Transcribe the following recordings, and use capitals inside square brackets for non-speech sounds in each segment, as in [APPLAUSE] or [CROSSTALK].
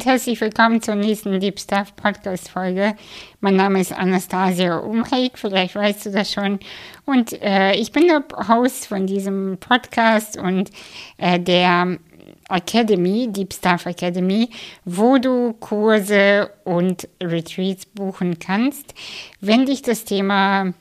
und herzlich willkommen zur nächsten Deep Stuff Podcast Folge. Mein Name ist Anastasia Umreik, vielleicht weißt du das schon. Und äh, ich bin der Host von diesem Podcast und äh, der Academy, Deep Stuff Academy, wo du Kurse und Retreats buchen kannst, wenn dich das Thema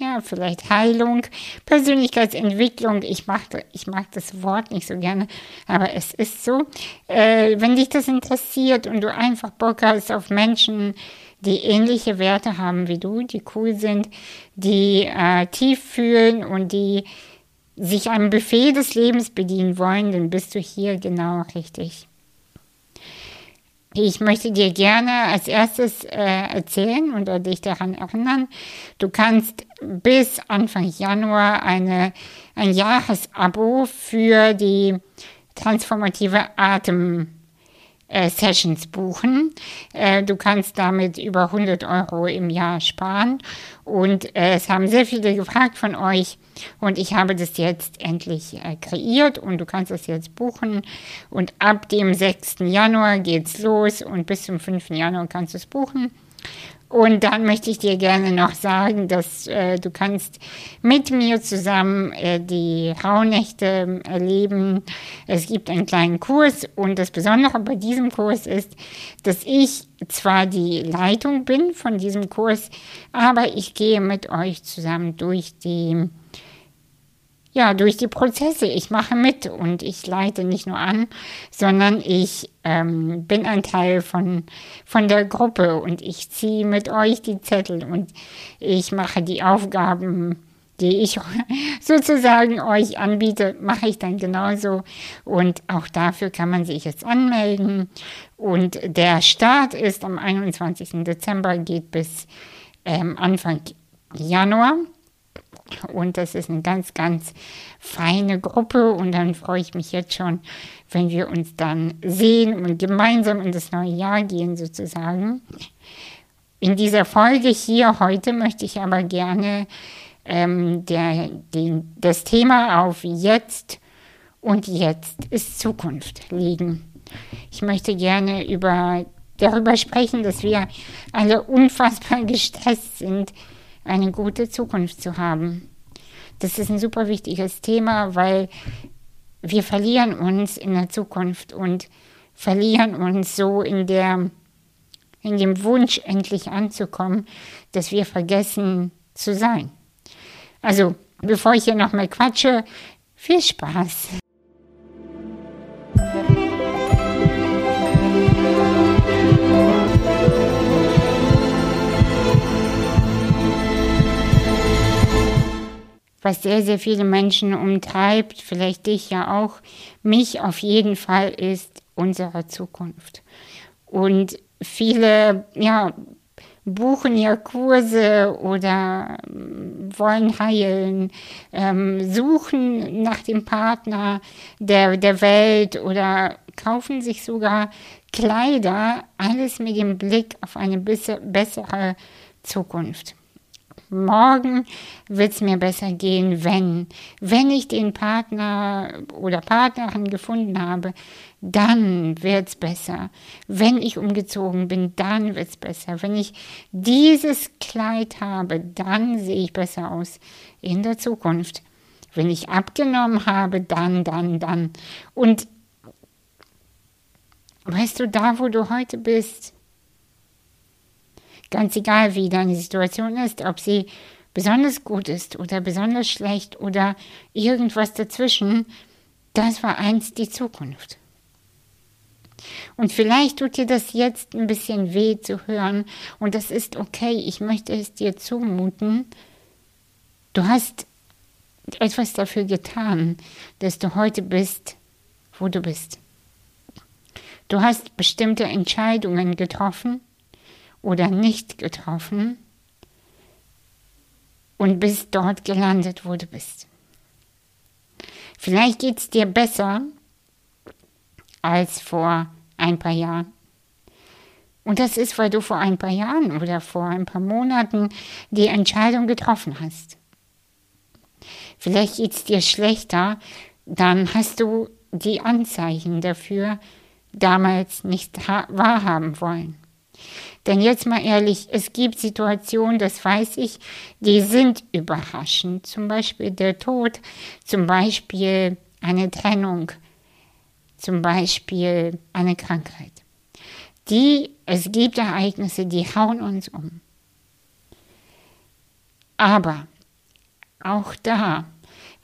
ja, vielleicht Heilung, Persönlichkeitsentwicklung. Ich mag, ich mag das Wort nicht so gerne, aber es ist so. Äh, wenn dich das interessiert und du einfach Bock hast auf Menschen, die ähnliche Werte haben wie du, die cool sind, die äh, tief fühlen und die sich einem Buffet des Lebens bedienen wollen, dann bist du hier genau richtig. Ich möchte dir gerne als erstes äh, erzählen oder dich daran erinnern, du kannst bis Anfang Januar eine, ein Jahresabo für die transformative Atem äh, Sessions buchen. Äh, du kannst damit über 100 Euro im Jahr sparen. Und äh, es haben sehr viele gefragt von euch. Und ich habe das jetzt endlich äh, kreiert und du kannst es jetzt buchen. Und ab dem 6. Januar geht's los und bis zum 5. Januar kannst du es buchen. Und dann möchte ich dir gerne noch sagen, dass äh, du kannst mit mir zusammen äh, die Rauhnächte erleben. Es gibt einen kleinen Kurs und das Besondere bei diesem Kurs ist, dass ich zwar die Leitung bin von diesem Kurs, aber ich gehe mit euch zusammen durch die ja, durch die Prozesse. Ich mache mit und ich leite nicht nur an, sondern ich ähm, bin ein Teil von, von der Gruppe und ich ziehe mit euch die Zettel und ich mache die Aufgaben, die ich [LAUGHS] sozusagen euch anbiete, mache ich dann genauso. Und auch dafür kann man sich jetzt anmelden. Und der Start ist am 21. Dezember, geht bis ähm, Anfang Januar. Und das ist eine ganz, ganz feine Gruppe. Und dann freue ich mich jetzt schon, wenn wir uns dann sehen und gemeinsam in das neue Jahr gehen, sozusagen. In dieser Folge hier heute möchte ich aber gerne ähm, der, den, das Thema auf jetzt und jetzt ist Zukunft legen. Ich möchte gerne über, darüber sprechen, dass wir alle unfassbar [LAUGHS] gestresst sind eine gute Zukunft zu haben. Das ist ein super wichtiges Thema, weil wir verlieren uns in der Zukunft und verlieren uns so in der in dem Wunsch endlich anzukommen, dass wir vergessen zu sein. Also, bevor ich hier noch mal quatsche, viel Spaß. Was sehr, sehr viele Menschen umtreibt, vielleicht dich ja auch, mich auf jeden Fall ist unsere Zukunft. Und viele, ja, buchen ja Kurse oder ähm, wollen heilen, ähm, suchen nach dem Partner der, der Welt oder kaufen sich sogar Kleider, alles mit dem Blick auf eine bessere Zukunft morgen wird es mir besser gehen, wenn, wenn ich den Partner oder Partnerin gefunden habe, dann wird es besser. Wenn ich umgezogen bin, dann wird es besser. Wenn ich dieses Kleid habe, dann sehe ich besser aus in der Zukunft. Wenn ich abgenommen habe, dann, dann, dann. Und weißt du, da wo du heute bist, Ganz egal, wie deine Situation ist, ob sie besonders gut ist oder besonders schlecht oder irgendwas dazwischen, das war einst die Zukunft. Und vielleicht tut dir das jetzt ein bisschen weh zu hören und das ist okay, ich möchte es dir zumuten. Du hast etwas dafür getan, dass du heute bist, wo du bist. Du hast bestimmte Entscheidungen getroffen oder nicht getroffen und bist dort gelandet, wo du bist. Vielleicht geht es dir besser als vor ein paar Jahren. Und das ist, weil du vor ein paar Jahren oder vor ein paar Monaten die Entscheidung getroffen hast. Vielleicht geht es dir schlechter, dann hast du die Anzeichen dafür damals nicht wahrhaben wollen. Denn jetzt mal ehrlich, es gibt Situationen, das weiß ich, die sind überraschend. Zum Beispiel der Tod, zum Beispiel eine Trennung, zum Beispiel eine Krankheit. Die, es gibt Ereignisse, die hauen uns um. Aber auch da,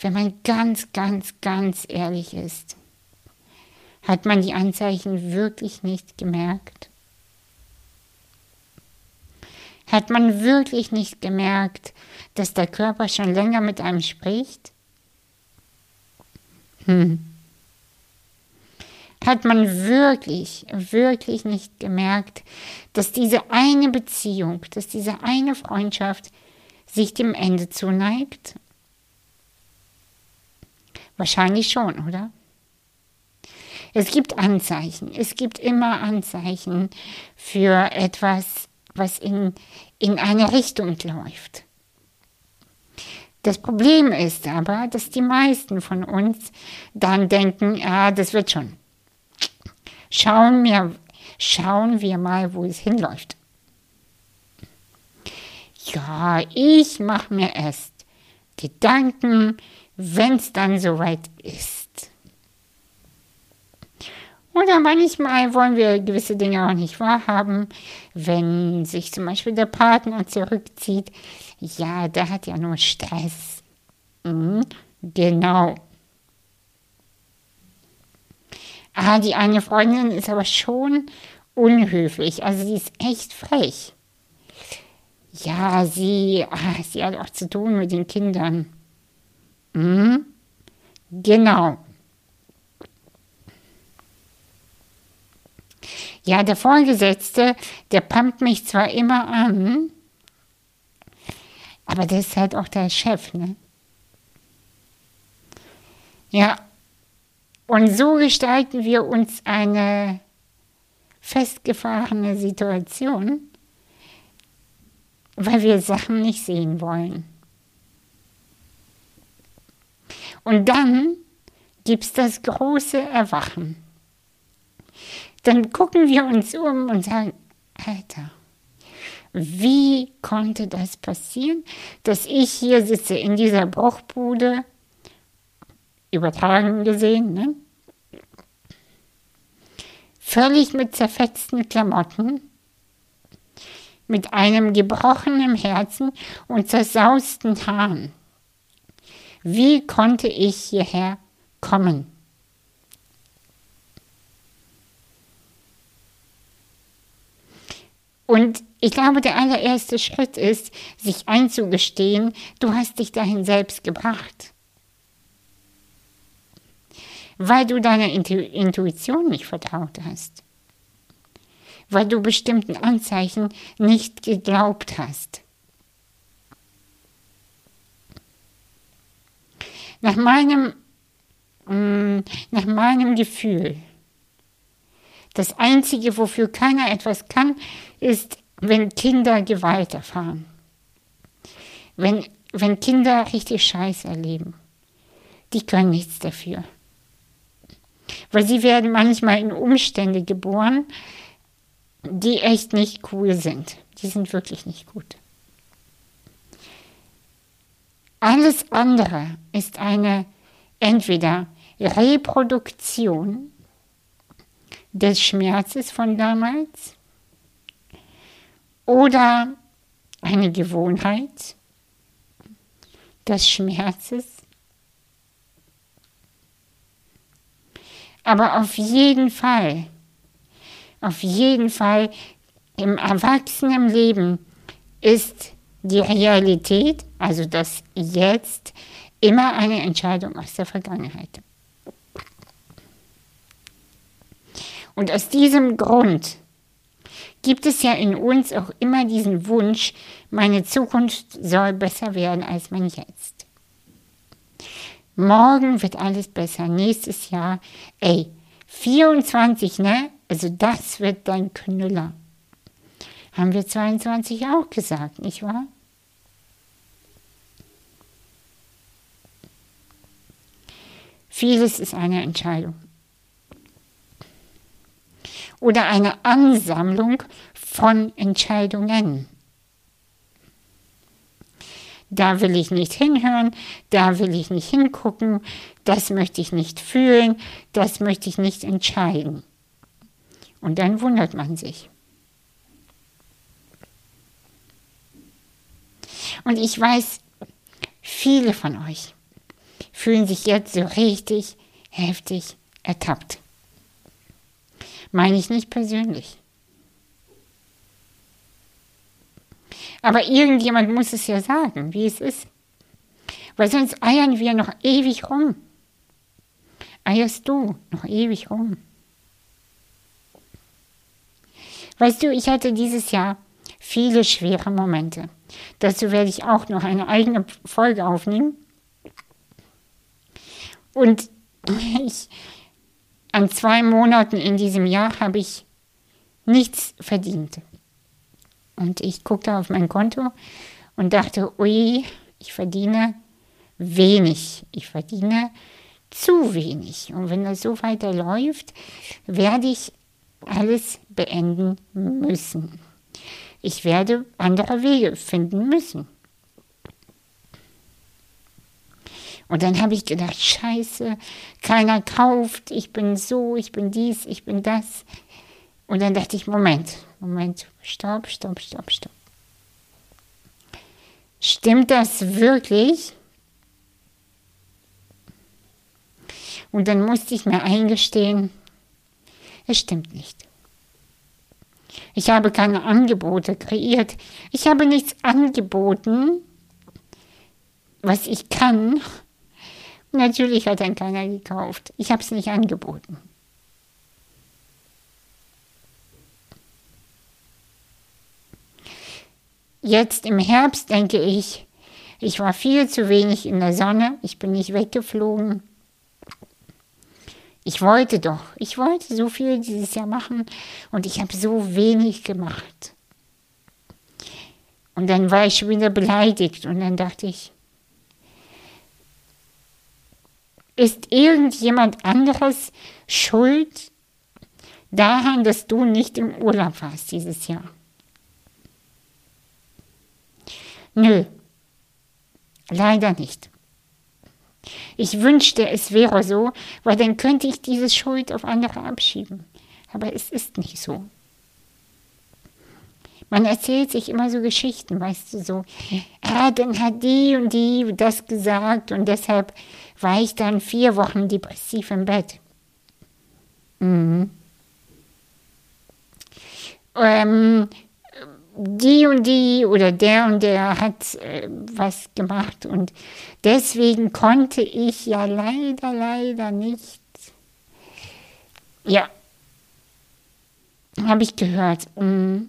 wenn man ganz, ganz, ganz ehrlich ist, hat man die Anzeichen wirklich nicht gemerkt? Hat man wirklich nicht gemerkt, dass der Körper schon länger mit einem spricht? Hm. Hat man wirklich, wirklich nicht gemerkt, dass diese eine Beziehung, dass diese eine Freundschaft sich dem Ende zuneigt? Wahrscheinlich schon, oder? Es gibt Anzeichen. Es gibt immer Anzeichen für etwas, was in, in eine Richtung läuft. Das Problem ist aber, dass die meisten von uns dann denken, ah, das wird schon. Schauen wir, schauen wir mal, wo es hinläuft. Ja, ich mache mir erst Gedanken, wenn es dann soweit ist. Oder manchmal wollen wir gewisse Dinge auch nicht wahrhaben, wenn sich zum Beispiel der Partner zurückzieht. Ja, der hat ja nur Stress. Mhm, genau. Ah, die eine Freundin ist aber schon unhöflich. Also sie ist echt frech. Ja, sie, ah, sie hat auch zu tun mit den Kindern. Mhm. Genau. Ja, der Vorgesetzte, der pumpt mich zwar immer an, aber der ist halt auch der Chef, ne? Ja, und so gestalten wir uns eine festgefahrene Situation, weil wir Sachen nicht sehen wollen. Und dann gibt es das große Erwachen. Dann gucken wir uns um und sagen, Alter, wie konnte das passieren, dass ich hier sitze in dieser Bruchbude, übertragen gesehen, ne? völlig mit zerfetzten Klamotten, mit einem gebrochenen Herzen und zersausten Haaren. Wie konnte ich hierher kommen? Und ich glaube, der allererste Schritt ist, sich einzugestehen, du hast dich dahin selbst gebracht. Weil du deiner Intuition nicht vertraut hast weil du bestimmten Anzeichen nicht geglaubt hast. Nach meinem, mm, nach meinem Gefühl, das Einzige, wofür keiner etwas kann, ist, wenn Kinder Gewalt erfahren. Wenn, wenn Kinder richtig Scheiß erleben. Die können nichts dafür. Weil sie werden manchmal in Umstände geboren, die echt nicht cool sind. Die sind wirklich nicht gut. Alles andere ist eine entweder Reproduktion des Schmerzes von damals oder eine Gewohnheit des Schmerzes. Aber auf jeden Fall auf jeden Fall im Erwachsenenleben ist die Realität, also das Jetzt, immer eine Entscheidung aus der Vergangenheit. Und aus diesem Grund gibt es ja in uns auch immer diesen Wunsch, meine Zukunft soll besser werden als mein Jetzt. Morgen wird alles besser, nächstes Jahr, ey, 24, ne? Also das wird dein Knüller. Haben wir 22 auch gesagt, nicht wahr? Vieles ist eine Entscheidung. Oder eine Ansammlung von Entscheidungen. Da will ich nicht hinhören, da will ich nicht hingucken, das möchte ich nicht fühlen, das möchte ich nicht entscheiden. Und dann wundert man sich. Und ich weiß, viele von euch fühlen sich jetzt so richtig heftig ertappt. Meine ich nicht persönlich. Aber irgendjemand muss es ja sagen, wie es ist. Weil sonst eiern wir noch ewig rum. Eierst du noch ewig rum. Weißt du, ich hatte dieses Jahr viele schwere Momente. Dazu werde ich auch noch eine eigene Folge aufnehmen. Und [LAUGHS] ich, an zwei Monaten in diesem Jahr habe ich nichts verdient. Und ich guckte auf mein Konto und dachte, ui, ich verdiene wenig. Ich verdiene zu wenig. Und wenn das so weiterläuft, werde ich alles beenden müssen. Ich werde andere Wege finden müssen. Und dann habe ich gedacht, scheiße, keiner kauft, ich bin so, ich bin dies, ich bin das. Und dann dachte ich, Moment, Moment, stopp, stopp, stopp, stopp. Stimmt das wirklich? Und dann musste ich mir eingestehen, es stimmt nicht. Ich habe keine Angebote kreiert. Ich habe nichts angeboten, was ich kann. Natürlich hat dann keiner gekauft. Ich habe es nicht angeboten. Jetzt im Herbst denke ich, ich war viel zu wenig in der Sonne, ich bin nicht weggeflogen. Ich wollte doch, ich wollte so viel dieses Jahr machen und ich habe so wenig gemacht. Und dann war ich schon wieder beleidigt und dann dachte ich, ist irgendjemand anderes schuld daran, dass du nicht im Urlaub warst dieses Jahr? Nö, leider nicht. Ich wünschte, es wäre so, weil dann könnte ich diese Schuld auf andere abschieben. Aber es ist nicht so. Man erzählt sich immer so Geschichten, weißt du, so, ah, dann hat die und die das gesagt und deshalb war ich dann vier Wochen depressiv im Bett. Mhm. Ähm, die und die oder der und der hat äh, was gemacht und deswegen konnte ich ja leider, leider nicht. Ja, habe ich gehört. Mhm.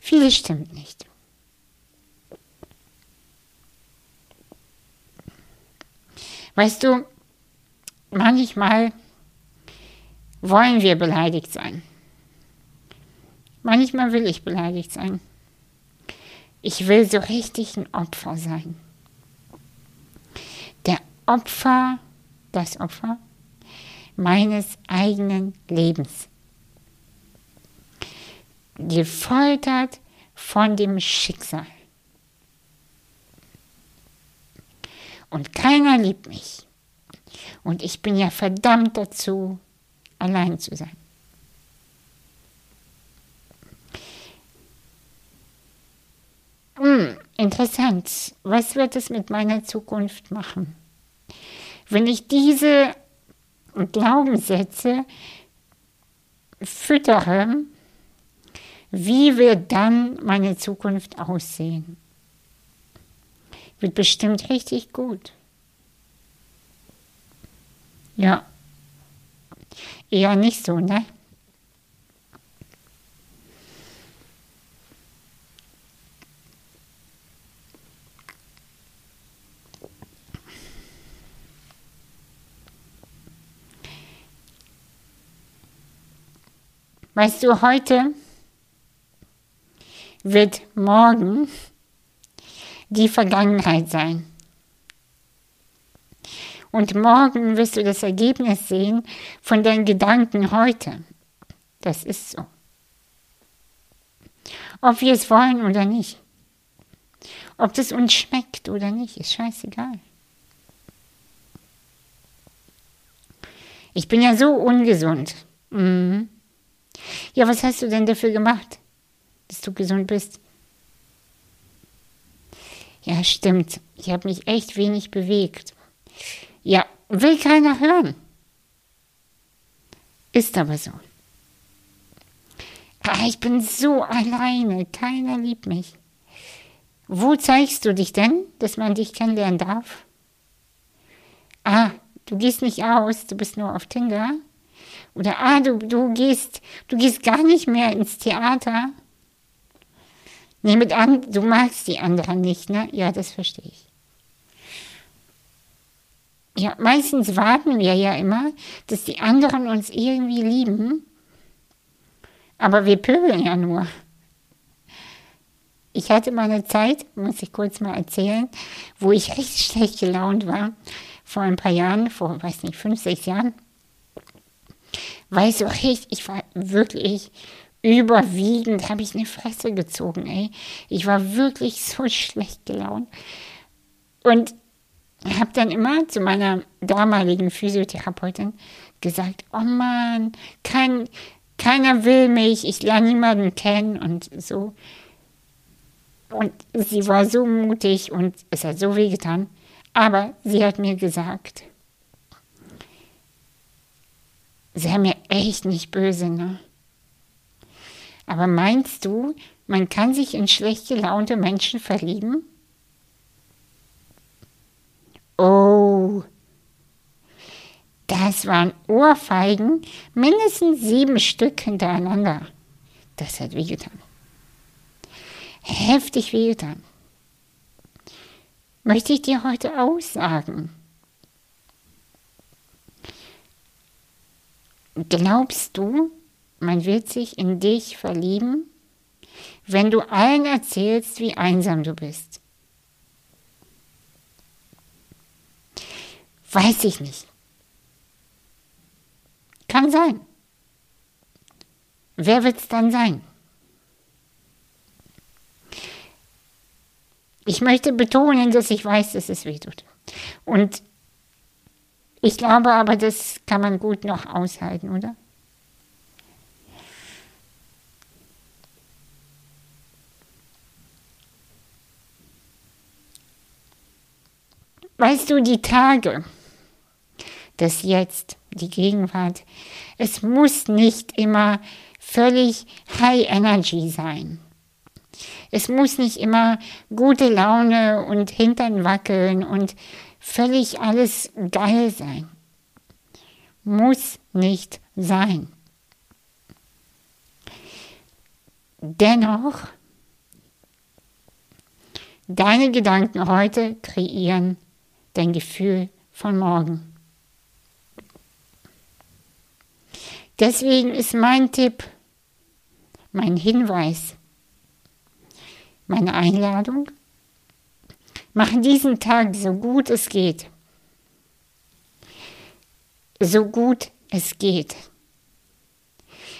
Vieles stimmt nicht. Weißt du, manchmal wollen wir beleidigt sein. Manchmal will ich beleidigt sein. Ich will so richtig ein Opfer sein. Der Opfer, das Opfer meines eigenen Lebens. Gefoltert von dem Schicksal. Und keiner liebt mich. Und ich bin ja verdammt dazu, allein zu sein. Hm, interessant. Was wird es mit meiner Zukunft machen? Wenn ich diese Glaubenssätze füttere, wie wird dann meine Zukunft aussehen? Wird bestimmt richtig gut. Ja. Eher nicht so, ne? Weißt du, heute wird morgen die Vergangenheit sein. Und morgen wirst du das Ergebnis sehen von deinen Gedanken heute. Das ist so. Ob wir es wollen oder nicht. Ob das uns schmeckt oder nicht, ist scheißegal. Ich bin ja so ungesund. Mhm. Ja, was hast du denn dafür gemacht, dass du gesund bist? Ja, stimmt. Ich habe mich echt wenig bewegt. Ja, will keiner hören. Ist aber so. Ah, ich bin so alleine. Keiner liebt mich. Wo zeigst du dich denn, dass man dich kennenlernen darf? Ah, du gehst nicht aus, du bist nur auf Tinder. Oder ah, du, du gehst, du gehst gar nicht mehr ins Theater. Nehme an, du magst die anderen nicht, ne? Ja, das verstehe ich. Ja, meistens warten wir ja immer, dass die anderen uns irgendwie lieben. Aber wir pöbeln ja nur. Ich hatte mal eine Zeit, muss ich kurz mal erzählen, wo ich richtig schlecht gelaunt war. Vor ein paar Jahren, vor, weiß nicht, fünf, sechs Jahren. Weißt du, ich war wirklich überwiegend habe ich eine Fresse gezogen, ey. Ich war wirklich so schlecht gelaunt. Und habe dann immer zu meiner damaligen Physiotherapeutin gesagt, oh Mann, kein, keiner will mich, ich lerne niemanden kennen und so. Und sie war so mutig und es hat so weh getan. Aber sie hat mir gesagt, sei mir echt nicht böse, ne? Aber meinst du, man kann sich in schlecht gelaunte Menschen verlieben? Oh, das waren Ohrfeigen, mindestens sieben Stück hintereinander. Das hat wehgetan. Heftig wehgetan. Möchte ich dir heute aussagen. Glaubst du, man wird sich in dich verlieben, wenn du allen erzählst, wie einsam du bist. Weiß ich nicht. Kann sein. Wer wird es dann sein? Ich möchte betonen, dass ich weiß, dass es weh tut. Und ich glaube aber, das kann man gut noch aushalten, oder? Weißt du, die Tage, das Jetzt, die Gegenwart, es muss nicht immer völlig High Energy sein. Es muss nicht immer gute Laune und Hintern wackeln und völlig alles geil sein. Muss nicht sein. Dennoch, deine Gedanken heute kreieren dein Gefühl von morgen. Deswegen ist mein Tipp, mein Hinweis, meine Einladung, mach diesen Tag so gut es geht. So gut es geht.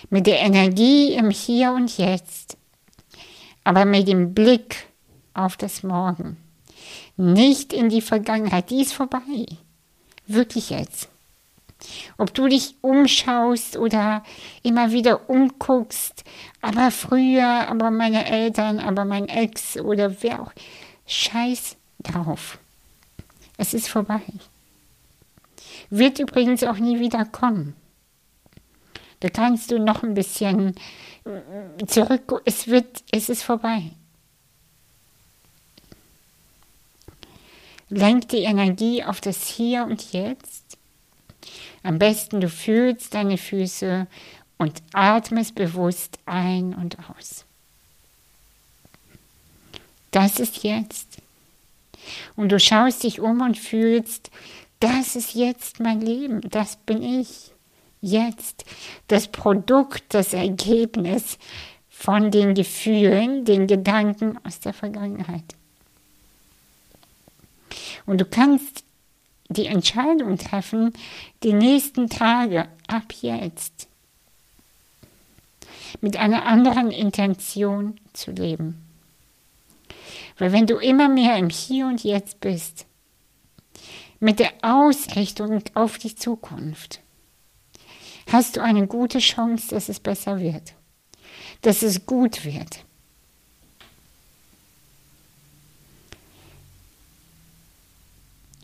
Mit der Energie im Hier und Jetzt, aber mit dem Blick auf das Morgen nicht in die Vergangenheit. Die ist vorbei. Wirklich jetzt. Ob du dich umschaust oder immer wieder umguckst, aber früher, aber meine Eltern, aber mein Ex oder wer auch. Scheiß drauf. Es ist vorbei. Wird übrigens auch nie wieder kommen. Da kannst du noch ein bisschen äh, zurück. Es wird, es ist vorbei. Lenk die Energie auf das Hier und Jetzt. Am besten du fühlst deine Füße und atmest bewusst ein und aus. Das ist jetzt. Und du schaust dich um und fühlst, das ist jetzt mein Leben, das bin ich. Jetzt das Produkt, das Ergebnis von den Gefühlen, den Gedanken aus der Vergangenheit. Und du kannst die Entscheidung treffen, die nächsten Tage ab jetzt mit einer anderen Intention zu leben. Weil wenn du immer mehr im Hier und Jetzt bist, mit der Ausrichtung auf die Zukunft, hast du eine gute Chance, dass es besser wird, dass es gut wird.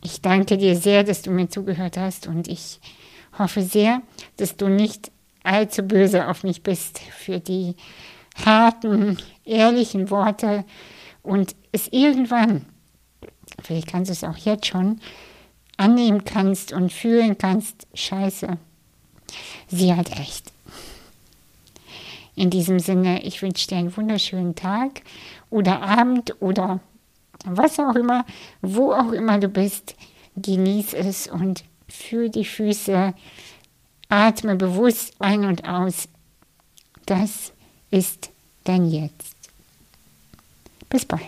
Ich danke dir sehr, dass du mir zugehört hast und ich hoffe sehr, dass du nicht allzu böse auf mich bist für die harten, ehrlichen Worte und es irgendwann, vielleicht kannst du es auch jetzt schon, annehmen kannst und fühlen kannst, scheiße, sie hat recht. In diesem Sinne, ich wünsche dir einen wunderschönen Tag oder Abend oder was auch immer, wo auch immer du bist, genieß es und fühl die Füße, atme bewusst ein und aus. Das ist dein Jetzt. Bis bald.